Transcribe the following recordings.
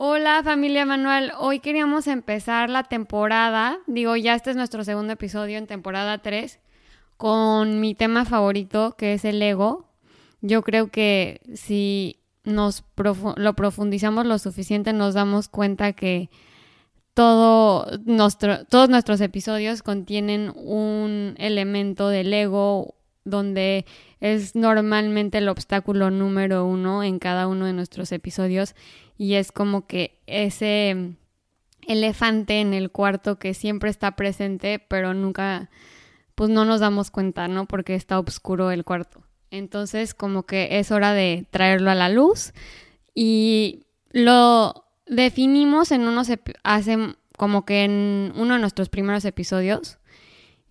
Hola familia Manual, hoy queríamos empezar la temporada, digo ya este es nuestro segundo episodio en temporada 3, con mi tema favorito que es el ego. Yo creo que si nos lo profundizamos lo suficiente nos damos cuenta que todo nuestro, todos nuestros episodios contienen un elemento del ego donde es normalmente el obstáculo número uno en cada uno de nuestros episodios y es como que ese elefante en el cuarto que siempre está presente pero nunca pues no nos damos cuenta, ¿no? Porque está oscuro el cuarto. Entonces como que es hora de traerlo a la luz y lo definimos en unos hace como que en uno de nuestros primeros episodios.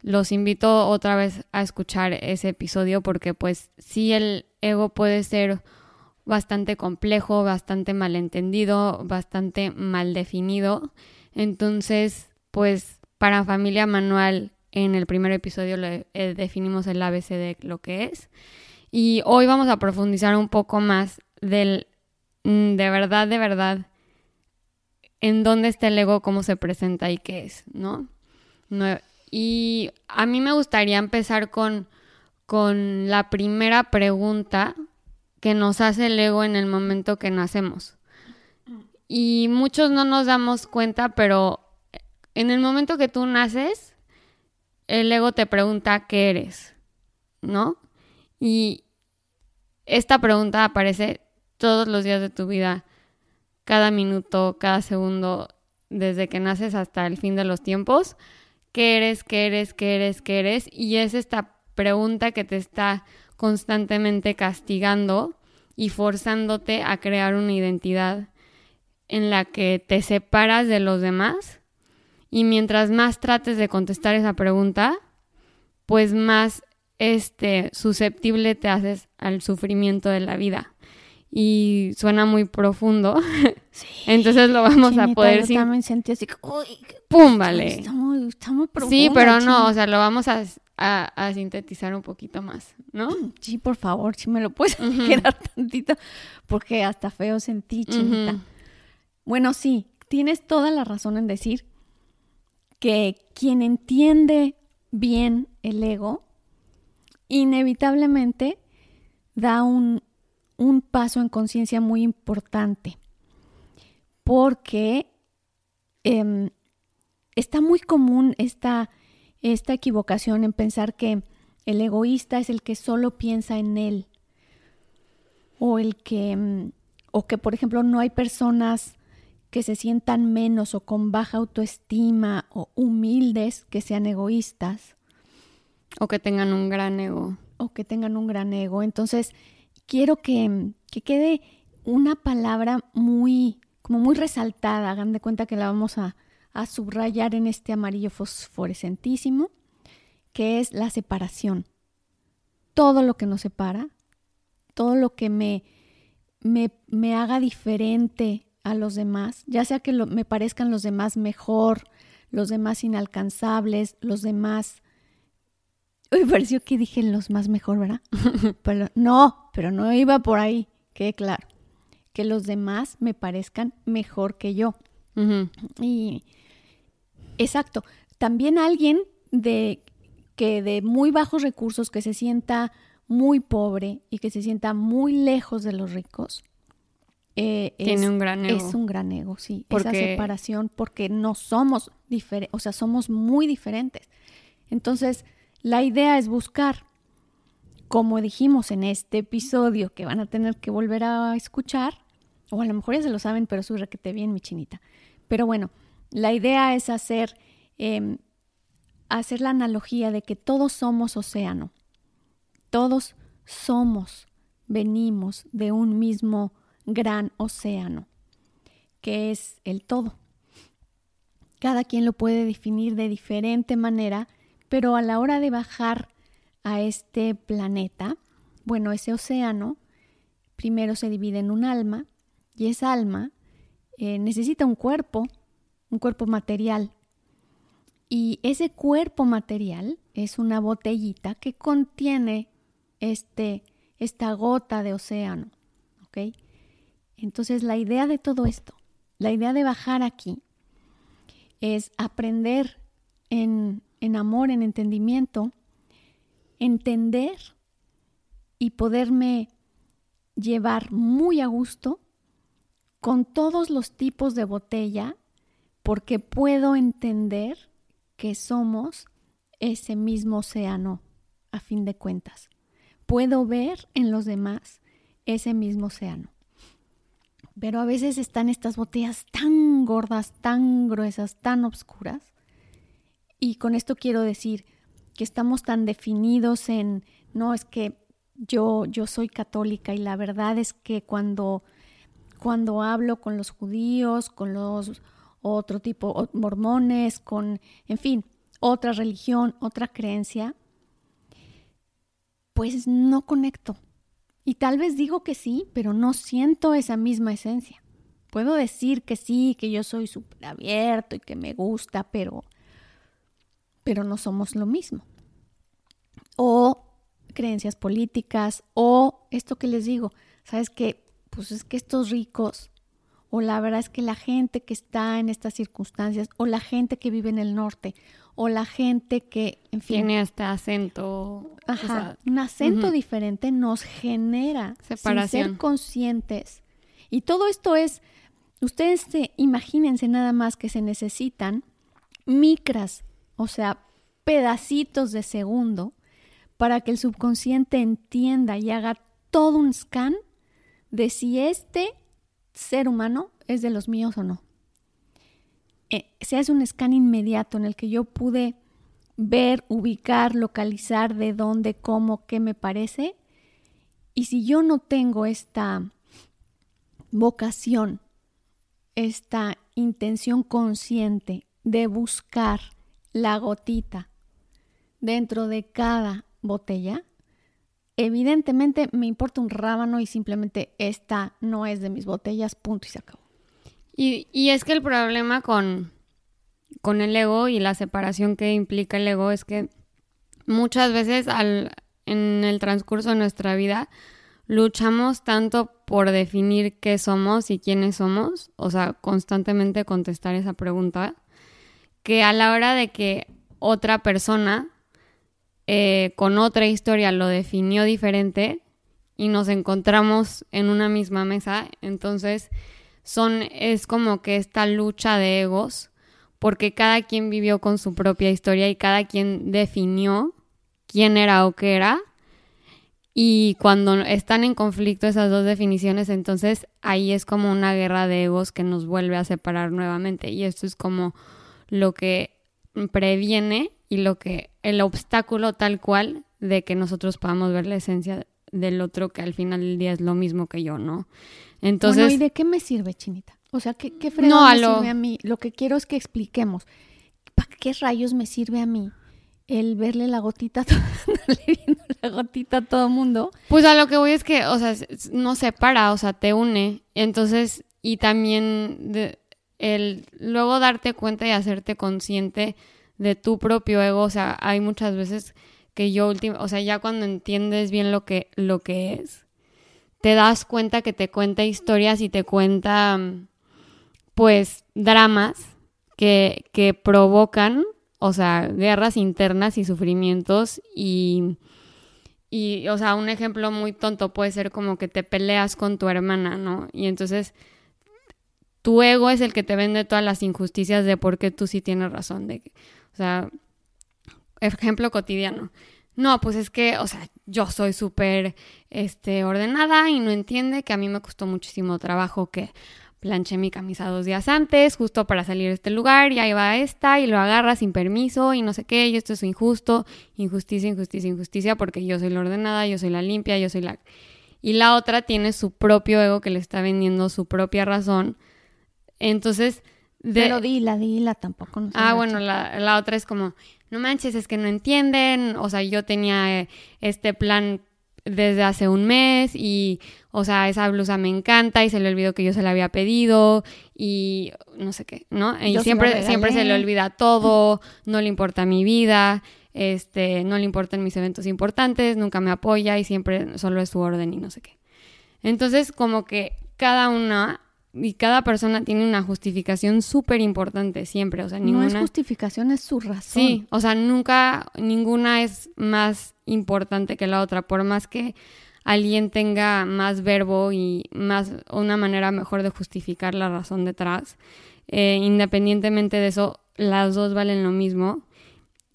Los invito otra vez a escuchar ese episodio porque pues sí el ego puede ser bastante complejo, bastante malentendido, bastante mal definido. Entonces, pues para familia manual en el primer episodio le eh, definimos el ABC de lo que es. Y hoy vamos a profundizar un poco más del mm, de verdad, de verdad, en dónde está el ego, cómo se presenta y qué es, ¿no? No- y a mí me gustaría empezar con, con la primera pregunta que nos hace el ego en el momento que nacemos. Y muchos no nos damos cuenta, pero en el momento que tú naces, el ego te pregunta qué eres, ¿no? Y esta pregunta aparece todos los días de tu vida, cada minuto, cada segundo, desde que naces hasta el fin de los tiempos. ¿Qué eres, qué eres, qué eres, qué eres? Y es esta pregunta que te está constantemente castigando y forzándote a crear una identidad en la que te separas de los demás. Y mientras más trates de contestar esa pregunta, pues más este susceptible te haces al sufrimiento de la vida. Y suena muy profundo. Entonces lo vamos a poder yo sin también sentí así, que, uy, pum, vale. Está muy, está muy Sí, profunda, pero no, o sea, lo vamos a, a- a sintetizar un poquito más, ¿no? Sí, por favor, si me lo puedes quedar tantito, porque hasta feo sentí, chinita. Bueno, sí, tienes toda la razón en decir que quien entiende bien el ego, inevitablemente da un, un paso en conciencia muy importante, porque em, está muy común esta, esta equivocación en pensar que el egoísta es el que solo piensa en él, o el que, mm, o que por ejemplo no hay personas que se sientan menos o con baja autoestima o humildes que sean egoístas O que tengan un gran ego. o que tengan un gran ego. Entonces, quiero que, que quede una palabra muy, como muy resaltada. Hagan de cuenta que la vamos a, a subrayar en este amarillo fosforescentísimo, que es la separación. Todo lo que nos separa, todo lo que me, me, me haga diferente a los demás, ya sea que me parezcan los demás mejor, los demás inalcanzables, los demás Uy, pareció que dije los más mejor, ¿verdad? Pero, no, pero no iba por ahí, quede claro. Que los demás me parezcan mejor que yo. Y exacto, también alguien de que de muy bajos recursos, que se sienta muy pobre y que se sienta muy lejos de los ricos, eh, Tiene es, un gran ego. es un gran ego, sí. Esa separación, porque no somos diferentes, o sea, somos muy diferentes. Entonces, la idea es buscar, como dijimos en este episodio, que van a tener que volver a escuchar, o a lo mejor ya se lo saben, pero soy requete bien, mi chinita. Pero bueno, la idea es hacer, eh, hacer la analogía de que todos somos océano. Todos somos, venimos de un mismo gran océano, que es el todo. Cada quien lo puede definir de diferente manera, pero a la hora de bajar a este planeta, bueno, ese océano primero se divide en un alma y esa alma eh, necesita un cuerpo, un cuerpo material. Y ese cuerpo material es una botellita que contiene este, esta gota de océano. ¿Ok? Entonces la idea de todo esto, la idea de bajar aquí, es aprender en, en amor, en entendimiento, entender y poderme llevar muy a gusto con todos los tipos de botella porque puedo entender que somos ese mismo océano a fin de cuentas. Puedo ver en los demás ese mismo océano. Pero a veces están estas botellas tan gordas, tan gruesas, tan oscuras. Y con esto quiero decir que estamos tan definidos en, no es que yo, yo soy católica y la verdad es que cuando, cuando hablo con los judíos, con los otro tipo, mormones, con, en fin, otra religión, otra creencia, pues no conecto. Y tal vez digo que sí, pero no siento esa misma esencia. Puedo decir que sí, que yo soy súper abierto y que me gusta, pero, pero no somos lo mismo. O creencias políticas o esto que les digo, sabes que pues es que estos ricos o la verdad es que la gente que está en estas circunstancias o la gente que vive en el norte o la gente que en fin tiene este acento, ajá, un acento diferente nos genera separación, sin ser conscientes. Y todo esto es ustedes se, imagínense nada más que se necesitan micras, o sea, pedacitos de segundo para que el subconsciente entienda y haga todo un scan de si este ser humano es de los míos o no. Eh, se hace un scan inmediato en el que yo pude ver, ubicar, localizar de dónde, cómo, qué me parece. Y si yo no tengo esta vocación, esta intención consciente de buscar la gotita dentro de cada botella, evidentemente me importa un rábano y simplemente esta no es de mis botellas, punto y se acabó. Y, y es que el problema con, con el ego y la separación que implica el ego es que muchas veces al, en el transcurso de nuestra vida luchamos tanto por definir qué somos y quiénes somos, o sea, constantemente contestar esa pregunta, que a la hora de que otra persona eh, con otra historia lo definió diferente y nos encontramos en una misma mesa. Entonces, son, es como que esta lucha de egos, porque cada quien vivió con su propia historia y cada quien definió quién era o qué era. Y cuando están en conflicto esas dos definiciones, entonces ahí es como una guerra de egos que nos vuelve a separar nuevamente. Y esto es como lo que previene y lo que el obstáculo tal cual de que nosotros podamos ver la esencia del otro que al final del día es lo mismo que yo, ¿no? Entonces, bueno, ¿y de qué me sirve, Chinita? O sea, ¿qué, qué me sirve a mí? Lo que quiero es que expliquemos. ¿Para qué rayos me sirve a mí el verle la gotita, la gotita a todo mundo? Pues a lo que voy es que, o sea, no separa, o sea, te une. Entonces, y también de, el luego darte cuenta y hacerte consciente de tu propio ego, o sea, hay muchas veces que yo último, o sea, ya cuando entiendes bien lo que lo que es, te das cuenta que te cuenta historias y te cuenta pues dramas que, que provocan, o sea, guerras internas y sufrimientos y y, o sea, un ejemplo muy tonto puede ser como que te peleas con tu hermana, ¿no? Y entonces tu ego es el que te vende todas las injusticias de por qué tú sí tienes razón. De, o sea, ejemplo cotidiano. No, pues es que, o sea, yo soy súper este, ordenada y no entiende que a mí me costó muchísimo trabajo que planché mi camisa dos días antes, justo para salir de este lugar, y ahí va esta, y lo agarra sin permiso, y no sé qué, y esto es injusto, injusticia, injusticia, injusticia, porque yo soy la ordenada, yo soy la limpia, yo soy la... y la otra tiene su propio ego que le está vendiendo su propia razón. Entonces, de... Pero dila, dila, tampoco. No ah, bueno, la, la, otra es como, no manches, es que no entienden, o sea, yo tenía eh, este plan desde hace un mes y, o sea, esa blusa me encanta y se le olvidó que yo se la había pedido y no sé qué, ¿no? Y siempre, siempre se le olvida todo, no le importa mi vida, este, no le importan mis eventos importantes, nunca me apoya y siempre solo es su orden y no sé qué. Entonces, como que cada una y cada persona tiene una justificación súper importante siempre, o sea, ninguna... No es justificación, es su razón. Sí, o sea, nunca, ninguna es más importante que la otra, por más que alguien tenga más verbo y más, una manera mejor de justificar la razón detrás, eh, independientemente de eso, las dos valen lo mismo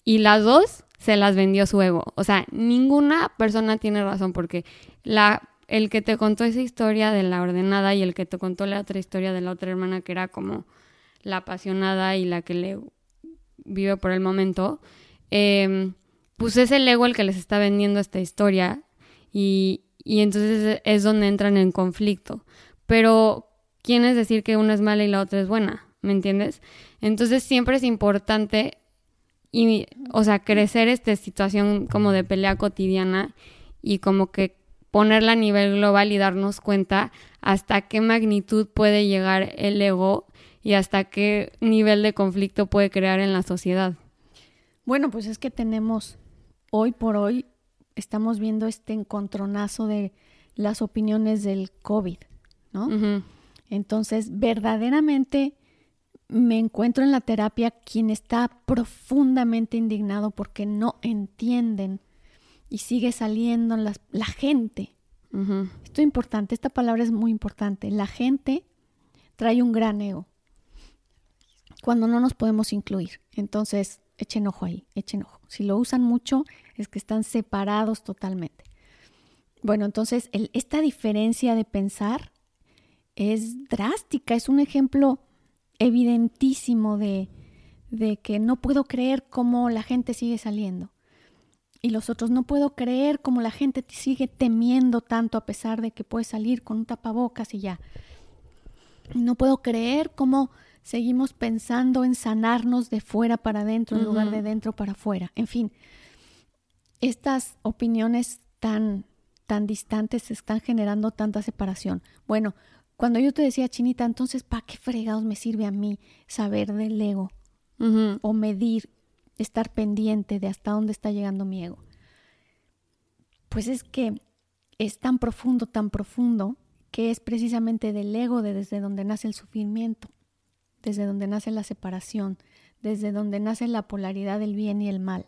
y las dos se las vendió su ego. O sea, ninguna persona tiene razón porque la el que te contó esa historia de la ordenada y el que te contó la otra historia de la otra hermana que era como la apasionada y la que le vive por el momento, em, pues es el ego el que les está vendiendo esta historia y, y entonces es donde entran en conflicto. Pero, ¿quién es decir que una es mala y la otra es buena? ¿Me entiendes? Entonces siempre es importante, y, o sea, crecer esta situación como de pelea cotidiana y como que ponerla a nivel global y darnos cuenta hasta qué magnitud puede llegar el ego y hasta qué nivel de conflicto puede crear en la sociedad. Bueno, pues es que tenemos hoy por hoy, estamos viendo este encontronazo de las opiniones del COVID, ¿no? Entonces, verdaderamente me encuentro en la terapia quien está profundamente indignado porque no entienden y sigue saliendo la, la gente. Esto es importante, esta palabra es muy importante. La gente trae un gran ego cuando no nos podemos incluir. Entonces, echen ojo ahí, echen ojo. Si lo usan mucho, es que están separados totalmente. Bueno, entonces, esta diferencia de pensar es drástica, es un ejemplo evidentísimo de, de que no puedo creer cómo la gente sigue saliendo y los otros no puedo creer cómo la gente sigue temiendo tanto a pesar de que puede salir con un tapabocas y ya. No puedo creer cómo seguimos pensando en sanarnos de fuera para adentro en lugar de dentro para afuera. En fin, estas opiniones tan tan distantes están generando tanta separación. Bueno, cuando yo te decía, Chinita, entonces, ¿para qué fregados me sirve a mí saber del ego? O medir estar pendiente de hasta dónde está llegando mi ego. Pues es que es tan profundo, tan profundo, que es precisamente del ego de desde donde nace el sufrimiento, desde donde nace la separación, desde donde nace la polaridad del bien y el mal.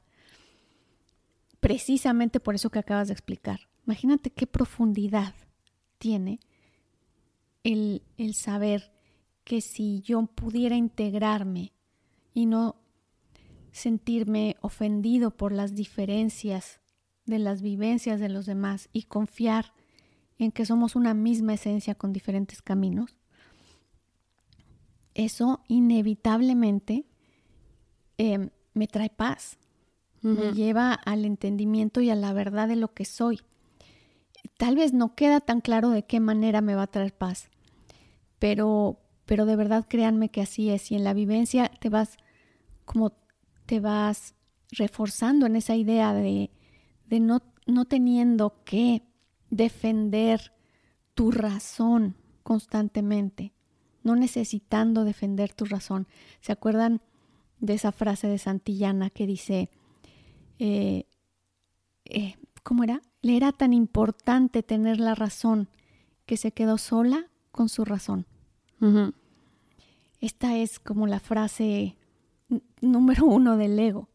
Precisamente por eso que acabas de explicar. Imagínate qué profundidad tiene el, el saber que si yo pudiera integrarme y no sentirme ofendido por las diferencias de las vivencias de los demás y confiar en que somos una misma esencia con diferentes caminos, eso inevitablemente em, me trae paz, me lleva al entendimiento y a la verdad de lo que soy. Tal vez no queda tan claro de qué manera me va a traer paz, pero, pero de verdad créanme que así es. Y en la vivencia te vas como te vas reforzando en esa idea de, de no, no teniendo que defender tu razón constantemente, no necesitando defender tu razón. ¿Se acuerdan de esa frase de Santillana que dice, eh, eh, ¿cómo era? Le era tan importante tener la razón que se quedó sola con su razón. Esta es como la frase número uno del ego.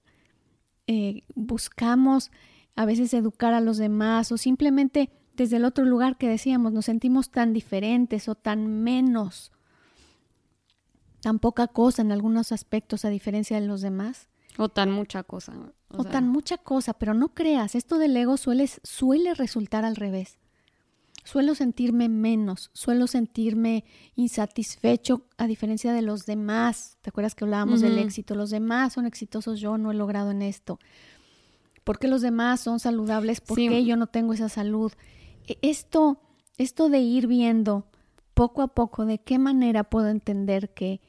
Eh, buscamos a veces educar a los demás o simplemente desde el otro lugar que decíamos nos sentimos tan diferentes o tan menos, tan poca cosa en algunos aspectos a diferencia de los demás. O tan mucha cosa. O, tan mucha cosa, pero no creas, esto del ego suele, suele resultar al revés suelo sentirme menos, suelo sentirme insatisfecho a diferencia de los demás. ¿Te acuerdas que hablábamos del éxito? Los demás son exitosos, yo no he logrado en esto. ¿Por qué los demás son saludables? ¿Por qué yo no tengo esa salud? e, esto, esto de ir viendo poco a poco de qué manera puedo entender que,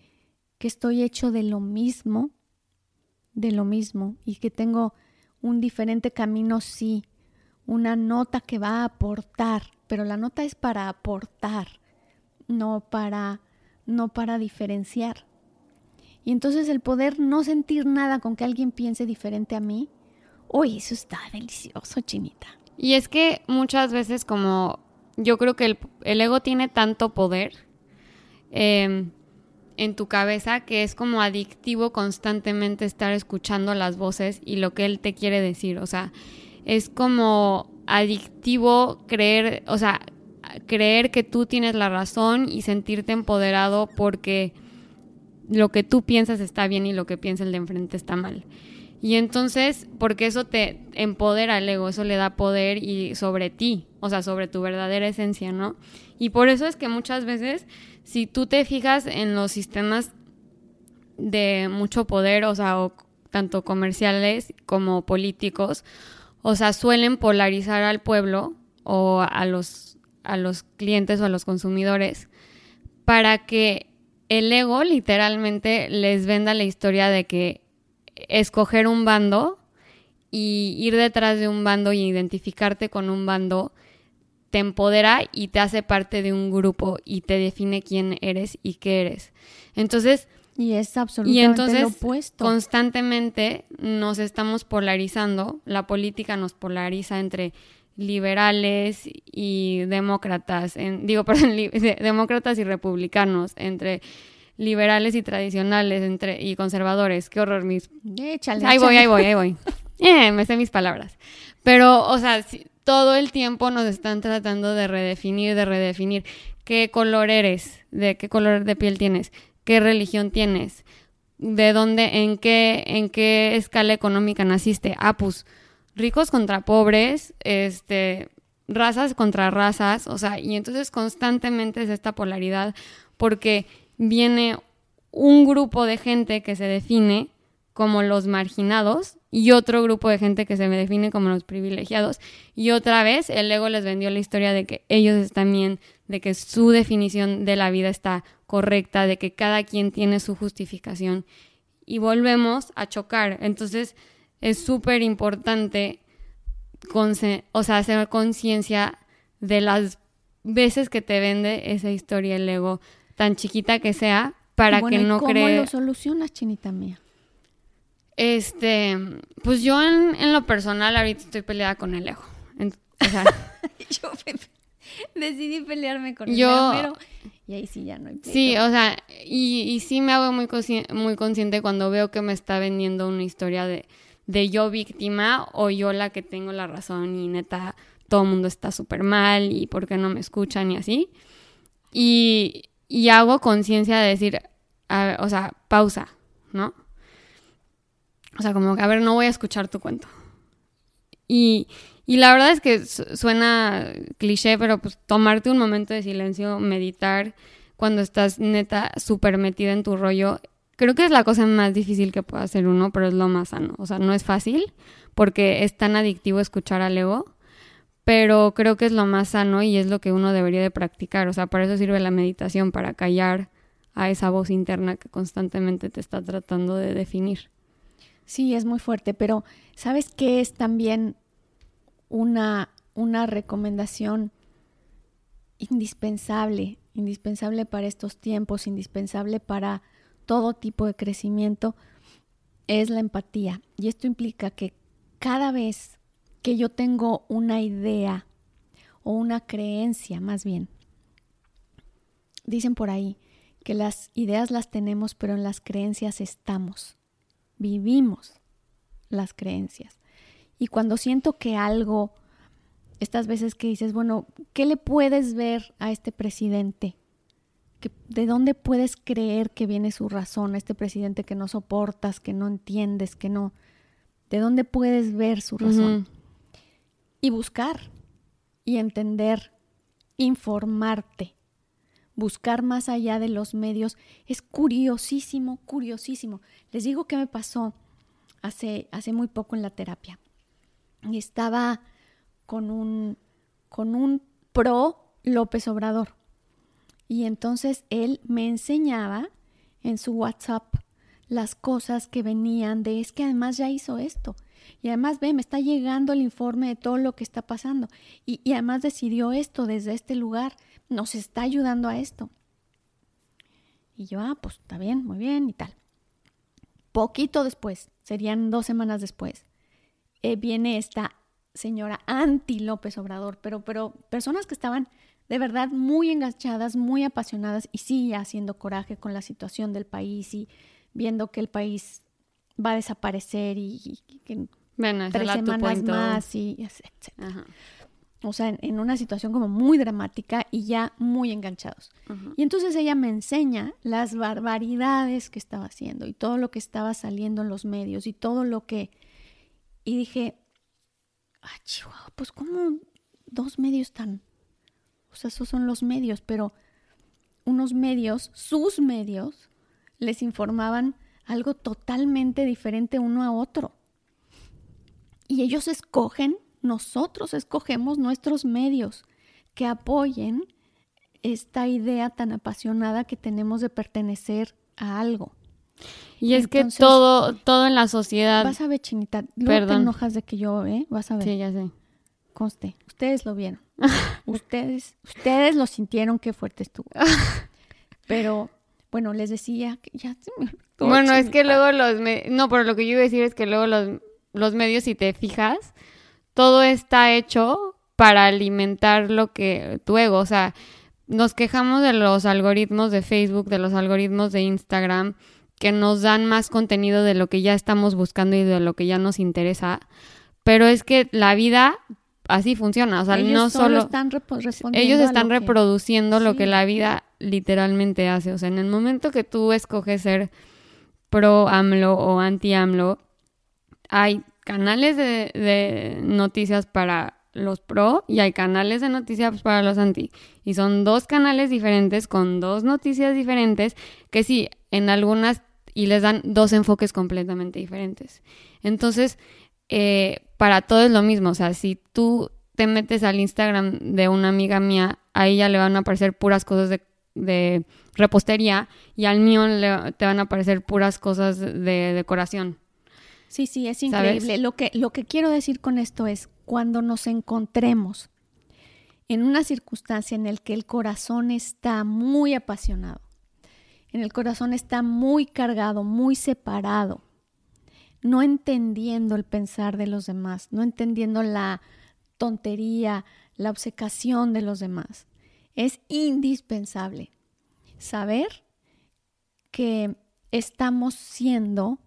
que estoy hecho de lo mismo, de lo mismo, y que tengo un diferente camino, sí, una nota que va a aportar, pero la nota es para aportar, no para, no para diferenciar. Y entonces el poder no sentir nada con que alguien piense diferente a mí, uy, eso está delicioso, chinita. Y es que muchas veces como yo creo que el, ego tiene tanto poder em, en tu cabeza que es como adictivo constantemente estar escuchando las voces y lo que él te quiere decir. O sea, es como adictivo creer, o sea, creer que tú tienes la razón y sentirte empoderado porque lo que tú piensas está bien y lo que piensa el de enfrente está mal. Y entonces, porque eso te empodera el ego, eso le da poder y sobre ti, o sea, sobre tu verdadera esencia, ¿no? Y por eso es que muchas veces, si tú te fijas en los sistemas de mucho poder, o sea, tanto comerciales como políticos, o sea, suelen polarizar al pueblo o a los, a los clientes o a los consumidores para que el ego literalmente les venda la historia de que escoger un bando y ir detrás de un bando y identificarte con un bando te empodera y te hace parte de un grupo y te define quién eres y qué eres. Entonces, y es absolutamente entonces, lo opuesto. Constantemente nos estamos polarizando, la política nos polariza entre liberales y demócratas, en, digo, perdón, demócratas y republicanos, entre liberales y tradicionales entre, y conservadores. Qué horror, mis... Échale, ahí voy, ahí voy, ahí voy. Eh, me sé mis palabras. Pero, o sea, todo el tiempo nos están tratando de redefinir, de redefinir qué color eres, de qué color de piel tienes, qué religión tienes, de dónde, en qué, en qué escala económica naciste. Ah, pues, ricos contra pobres, este, razas contra razas, o sea, y entonces constantemente es esta polaridad porque viene un grupo de gente que se define como los marginados y otro grupo de gente que se define como los privilegiados. Y otra vez el ego les vendió la historia de que ellos están bien, de que su definición de la vida está correcta, de que cada quien tiene su justificación. Y volvemos a chocar. Entonces es súper importante o sea, hacer conciencia de las veces que te vende esa historia el ego, tan chiquita que sea, para que no ¿Cómo lo solucionas, chinita mía? Este, pues yo en, lo personal ahorita estoy peleada con el ego. o sea, yo decidí pelearme con yo, el ego, y ahí sí ya no hay Sí, o sea, y, y sí me hago muy, muy consciente cuando veo que me está vendiendo una historia de, de yo víctima o yo la que tengo la razón y neta todo el mundo está súper mal y por qué no me escuchan y así. Y, y hago conciencia de decir, o sea, pausa, ¿no? O sea, como que, a ver, no voy a escuchar tu cuento. Y, y la verdad es que suena cliché, pero pues tomarte un momento de silencio, meditar, cuando estás neta súper metida en tu rollo, creo que es la cosa más difícil que puede hacer uno, pero es lo más sano. O sea, no es fácil porque es tan adictivo escuchar al ego pero creo que es lo más sano y es lo que uno debería de practicar. O sea, para eso sirve la meditación, para callar a esa voz interna que constantemente te está tratando de definir. Sí, es muy fuerte, pero ¿sabes qué es también una, una recomendación indispensable, indispensable para estos tiempos, indispensable para todo tipo de crecimiento? Es la empatía. Y esto implica que cada vez que yo tengo una idea o una creencia más bien. Dicen por ahí que las ideas las tenemos, pero en las creencias estamos. Vivimos las creencias. Y cuando siento que algo, estas veces que dices, bueno, ¿qué le puedes ver a este presidente? ¿De dónde puedes creer que viene su razón a este presidente que no soportas, que no entiendes, que no... ¿De dónde puedes ver su razón? y buscar y entender, informarte. Buscar más allá de los medios es curiosísimo, curiosísimo. Les digo que me pasó hace, hace muy poco en la terapia. Estaba con un, con un pro López Obrador. Y entonces él me enseñaba en su WhatsApp las cosas que venían de es que además ya hizo esto. Y además, ve, me está llegando el informe de todo lo que está pasando. Y, además decidió esto desde este lugar. Nos está ayudando a esto. Y yo, ah, pues está bien, muy bien y tal. Poquito después, serían dos semanas después, eh, viene esta señora anti López Obrador, pero, pero personas que estaban de verdad muy enganchadas, muy apasionadas y sí haciendo coraje con la situación del país y viendo que el país va a desaparecer y, que tres semanas más y etc. O sea, en, una situación como muy dramática y ya muy enganchados. Y entonces ella me enseña las barbaridades que estaba haciendo y todo lo que estaba saliendo en los medios y todo lo que... Y dije, ah, Chihuahua, pues como dos medios tan o sea, esos son los medios, pero unos medios, sus medios, les informaban algo totalmente diferente uno a otro. Y ellos escogen, nosotros escogemos nuestros medios que apoyen esta idea tan apasionada que tenemos de pertenecer a algo. Y es que todo, todo en la sociedad. Vas a ver, Chinita, luego te enojas de que yo, ¿eh? Vas a ver. Sí, ya sé. Conste, ustedes lo vieron. ustedes, ustedes lo sintieron, qué fuerte estuvo. Pero, bueno, les decía que ya se me Bueno, es que luego los... No, pero lo que yo iba a decir es que luego los, los medios, si te fijas, todo está hecho para alimentar lo que tu ego, o sea, nos quejamos de los algoritmos de Facebook, de los algoritmos de Instagram, que nos dan más contenido de lo que ya estamos buscando y de lo que ya nos interesa. Pero es que la vida así funciona. O sea, no solo. Están ellos están reproduciendo lo que la vida literalmente hace. O sea, en el momento que tú escoges ser pro AMLO o anti AMLO, hay canales de, noticias para los pro y hay canales de noticias para los anti. Y son dos canales diferentes con dos noticias diferentes que sí, en algunas y les dan dos enfoques completamente diferentes. Entonces, eh, para todo es lo mismo. O sea, si tú te metes al Instagram de una amiga mía, a ella le van a aparecer puras cosas de, repostería y al mío le, te van a aparecer puras cosas de decoración. Sí, sí, es increíble. Lo que, lo que quiero decir con esto es cuando nos encontremos en una circunstancia en la que el corazón está muy apasionado, en el corazón está muy cargado, muy separado, no entendiendo el pensar de los demás, no entendiendo la tontería, la obsecación de los demás. Es indispensable saber que estamos siendo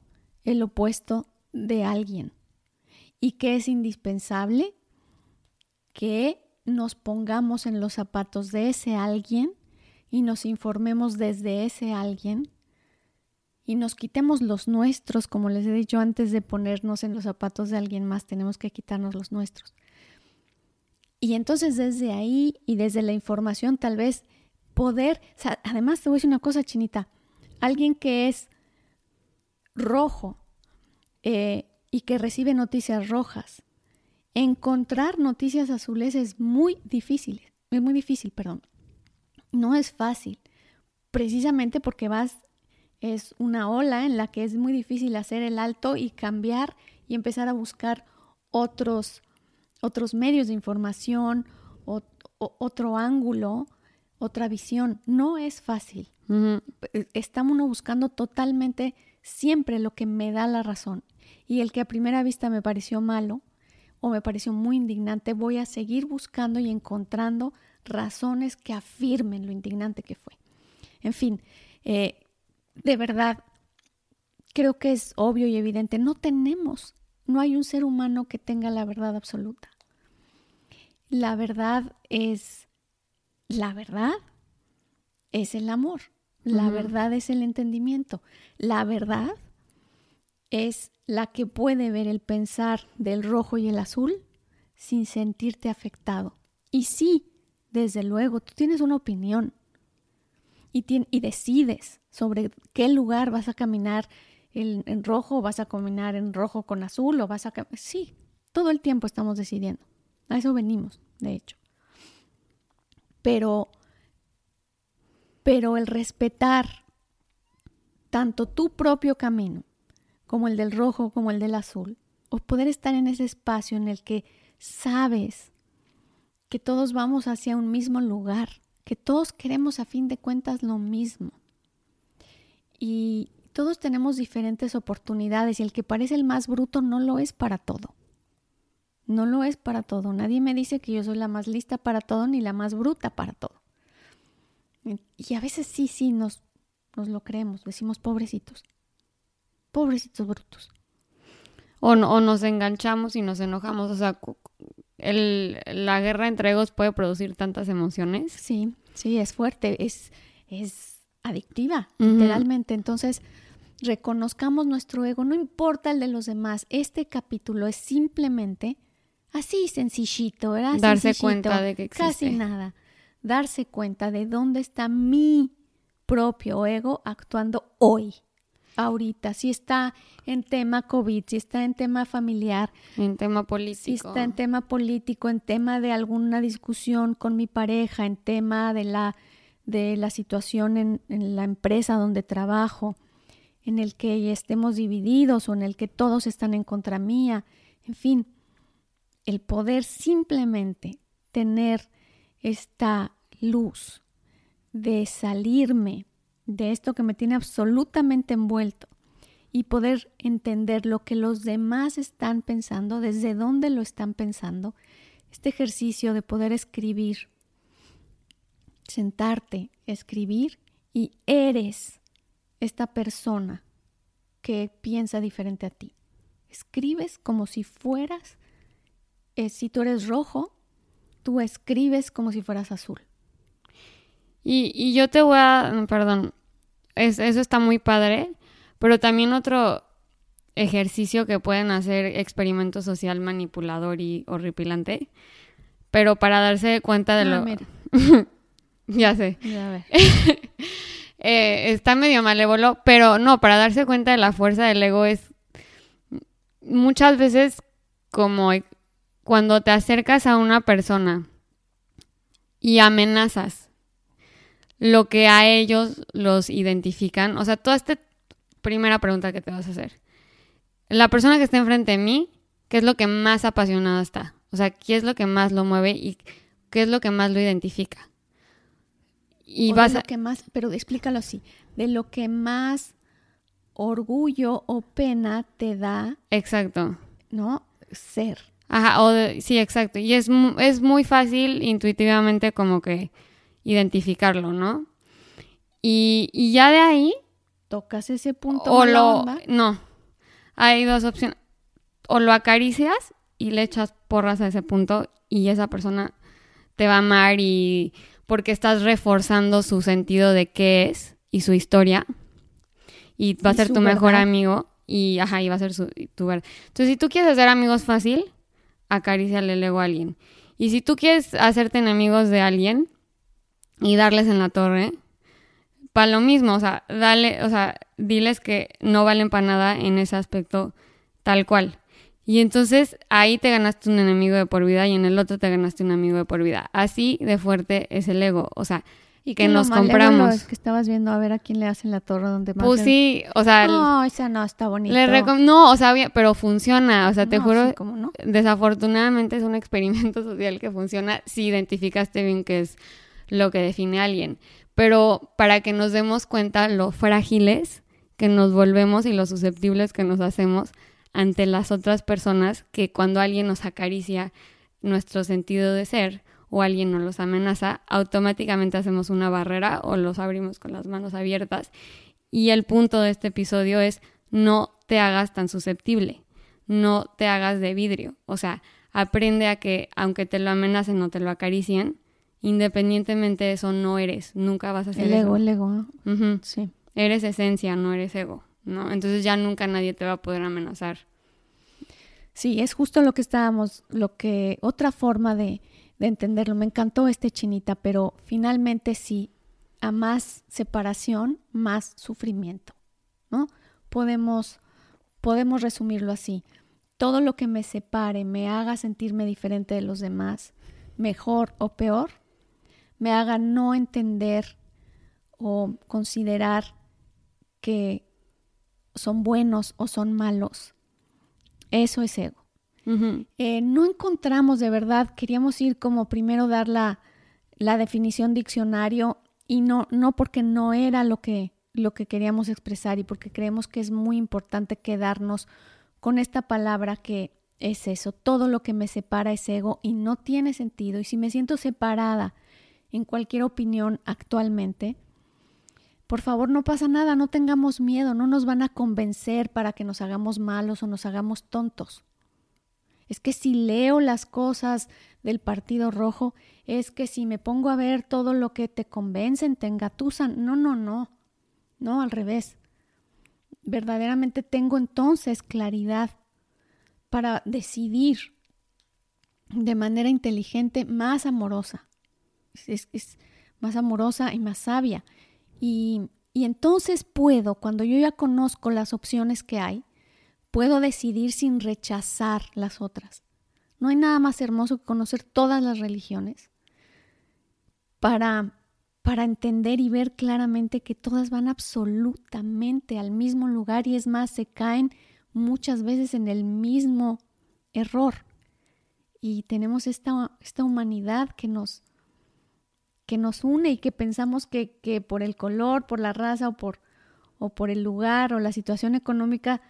el opuesto de alguien y que es indispensable que nos pongamos en los zapatos de ese alguien y nos informemos desde ese alguien y nos quitemos los nuestros, como les he dicho antes de ponernos en los zapatos de alguien más, tenemos que quitarnos los nuestros. Y entonces desde ahí y desde la información tal vez poder, además te voy a decir una cosa chinita, alguien que es rojo eh, y que recibe noticias rojas, encontrar noticias azules es muy difícil, es muy difícil, perdón. No es fácil, precisamente porque vas es una ola en la que es muy difícil hacer el alto y cambiar y empezar a buscar otros, otros medios de información, o, otro ángulo, otra visión. No es fácil. Estamos buscando totalmente siempre lo que me da la razón. Y el que a primera vista me pareció malo o me pareció muy indignante, voy a seguir buscando y encontrando razones que afirmen lo indignante que fue. En fin, eh, de verdad, creo que es obvio y evidente, no tenemos, no hay un ser humano que tenga la verdad absoluta. La verdad es, la verdad es el amor, la verdad es el entendimiento, la verdad es la que puede ver el pensar del rojo y el azul sin sentirte afectado. Y sí, desde luego, tú tienes una opinión, y, decides sobre qué lugar vas a caminar en, rojo, o vas a caminar en rojo con azul, o vas a... Sí, todo el tiempo estamos decidiendo. A eso venimos, de hecho. pero, pero el respetar tanto tu propio camino como el del rojo, como el del azul, o poder estar en ese espacio en el que sabes que todos vamos hacia un mismo lugar, que todos queremos a fin de cuentas lo mismo. Y todos tenemos diferentes oportunidades y el que parece el más bruto no lo es para todo. No lo es para todo. Nadie me dice que yo soy la más lista para todo ni la más bruta para todo. Y a veces sí, sí, nos, nos lo creemos, decimos pobrecitos. Pobrecitos brutos. O, o nos enganchamos y nos enojamos. O sea, el, la guerra entre egos puede producir tantas emociones. Sí, sí, es fuerte, es, es adictiva, literalmente. Entonces, reconozcamos nuestro ego, no importa el de los demás. Este capítulo es simplemente así sencillito, ¿verdad? Darse cuenta de que existe. Casi nada. Darse cuenta de dónde está mi propio ego actuando hoy, ahorita. Si está en tema COVID, si está en tema familiar. En tema político. Si está en tema político, en tema de alguna discusión con mi pareja, en tema de la, de la situación en, en la empresa donde trabajo, en el que estemos divididos o en el que todos están en contra mía. En fin, el poder simplemente tener esta luz de salirme de esto que me tiene absolutamente envuelto y poder entender lo que los demás están pensando, desde dónde lo están pensando, este ejercicio de poder escribir, sentarte, escribir y eres esta persona que piensa diferente a ti. Escribes como si fueras eh, si tú eres rojo, tú escribes como si fueras azul. Y, yo te voy a, perdón, eso está muy padre, pero también otro ejercicio que pueden hacer experimento social manipulador y horripilante, pero para darse cuenta de Ah, lo... mira. ya sé. Ya, a ver. Eh, está medio malévolo, pero no, para darse cuenta de la fuerza del ego es muchas veces como cuando te acercas a una persona y amenazas lo que a ellos los identifican, o sea, toda esta primera pregunta que te vas a hacer. La persona que está enfrente de mí, ¿qué es lo que más apasionada está? O sea, ¿qué es lo que más lo mueve y qué es lo que más lo identifica? Y O vas de a... lo que más, pero explícalo así, de lo que más orgullo o pena te da, Exacto. ¿no? Ser. Ajá, o de- sí, exacto. Y es, es muy fácil intuitivamente como que identificarlo, ¿no? Y, y ya de ahí, Tocas ese punto. o lo... onda, No, hay dos opciones. O lo acaricias y le echas porras a ese punto y esa persona te va a amar y porque estás reforzando su sentido de qué es y su historia y va a ser tu mejor amigo y ajá, y va a ser su, tu verdad. Entonces, si tú quieres hacer amigos fácil, acaríciale el ego a alguien. Y si tú quieres hacerte enemigos de alguien y darles en la torre, para lo mismo, o sea, dale, o sea, diles que no valen para nada en ese aspecto tal cual. Y entonces ahí te ganaste un enemigo de por vida y en el otro te ganaste un amigo de por vida. Así de fuerte es el ego, o sea, y que nos compramos. Es que estabas viendo a ver a quién le hacen la torre donde más. Pues sí, o sea, No, esa no, está bonito. le no, o sea, pero funciona, o sea, te No, juro, sí, ¿cómo no? desafortunadamente es un experimento social que funciona si identificaste bien qué es lo que define a alguien. Pero para que nos demos cuenta lo frágiles que nos volvemos y lo susceptibles que nos hacemos ante las otras personas, que cuando alguien nos acaricia nuestro sentido de ser o alguien nos los amenaza, automáticamente hacemos una barrera o los abrimos con las manos abiertas. Y el punto de este episodio es no te hagas tan susceptible no te hagas de vidrio. O sea, aprende a que aunque te lo amenacen o te lo acaricien, independientemente de eso no eres, nunca vas a ser El eso. ego, el ego. ¿no? Sí. Eres esencia, no eres ego, ¿no? Entonces ya nunca nadie te va a poder amenazar. Sí, es justo lo que estábamos, lo que, otra forma de, de entenderlo. Me encantó este chinita, pero finalmente sí, a más separación, más sufrimiento, ¿no? Podemos, podemos resumirlo así. Todo lo que me separe, me haga sentirme diferente de los demás, mejor o peor, me haga no entender o considerar que son buenos o son malos. Eso es ego. Eh, no encontramos de verdad, queríamos ir como primero dar la, la definición diccionario y no, no porque no era lo que, lo que queríamos expresar y porque creemos que es muy importante quedarnos con esta palabra que es eso, todo lo que me separa es ego y no tiene sentido. Y si me siento separada en cualquier opinión actualmente, por favor, no pasa nada, no tengamos miedo, no nos van a convencer para que nos hagamos malos o nos hagamos tontos. Es que si leo las cosas del Partido Rojo, es que si me pongo a ver todo lo que te convencen, te engatusan. No, no, no. No, al revés. Verdaderamente tengo entonces claridad para decidir de manera inteligente, más amorosa. Es, más amorosa y más sabia. Y, entonces puedo, cuando yo ya conozco las opciones que hay, puedo decidir sin rechazar las otras. No hay nada más hermoso que conocer todas las religiones para, para entender y ver claramente que todas van absolutamente al mismo lugar y es más, se caen muchas veces en el mismo error. Y tenemos esta, esta humanidad que nos, que nos une y que pensamos que, que, por el color, por la raza o por, o por el lugar o la situación económica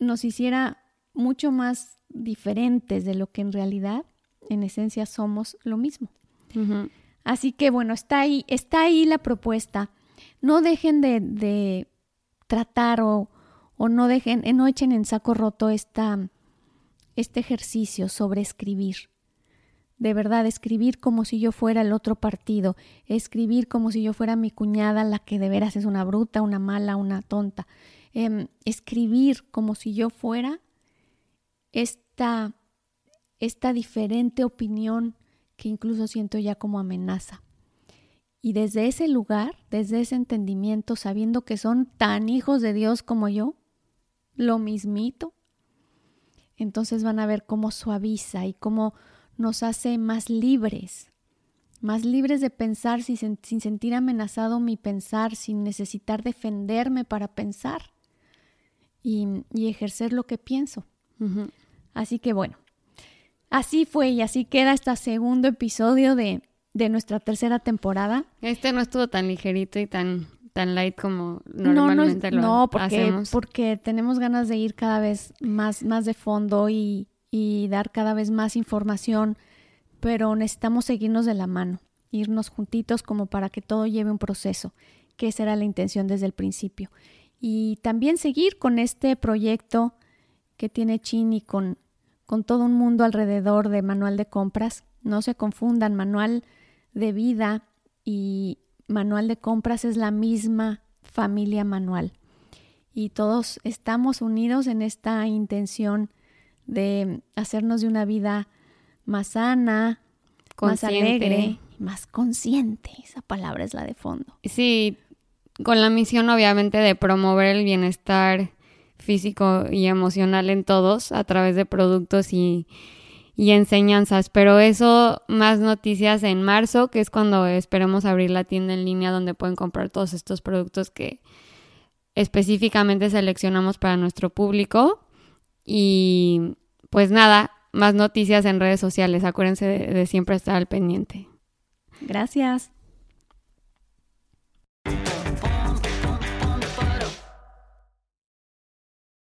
nos hiciera mucho más diferentes de lo que en realidad, en esencia, somos lo mismo. Así que bueno, está ahí, está ahí la propuesta. No dejen de, de tratar o, o, no dejen, no echen en saco roto esta, este ejercicio sobre escribir de verdad, escribir como si yo fuera el otro partido, escribir como si yo fuera mi cuñada, la que de veras es una bruta, una mala, una tonta, em, escribir como si yo fuera esta, esta diferente opinión que incluso siento ya como amenaza. Y desde ese lugar, desde ese entendimiento, sabiendo que son tan hijos de Dios como yo, lo mismito, entonces van a ver cómo suaviza y cómo nos hace más libres, más libres de pensar sin, sentir amenazado mi pensar, sin necesitar defenderme para pensar y, ejercer lo que pienso. Así que bueno, así fue y así queda este segundo episodio de, nuestra tercera temporada. Este no estuvo tan ligerito y tan tan light como normalmente no, no, porque, porque tenemos ganas de ir cada vez más, más de fondo y, y dar cada vez más información, pero necesitamos seguirnos de la mano, irnos juntitos como para que todo lleve un proceso, que esa era la intención desde el principio. Y también seguir con este proyecto que tiene Chini con, con todo un mundo alrededor de manual de compras. No se confundan, manual de vida y manual de compras es la misma familia manual. Y todos estamos unidos en esta intención de hacernos de una vida más sana, más alegre, más consciente. Esa palabra es la de fondo. Sí, con la misión obviamente de promover el bienestar físico y emocional en todos a través de productos y, enseñanzas. Pero eso, más noticias en marzo, que es cuando esperemos abrir la tienda en línea donde pueden comprar todos estos productos que específicamente seleccionamos para nuestro público. Y pues nada, más noticias en redes sociales. Acuérdense de, siempre estar al pendiente. Gracias.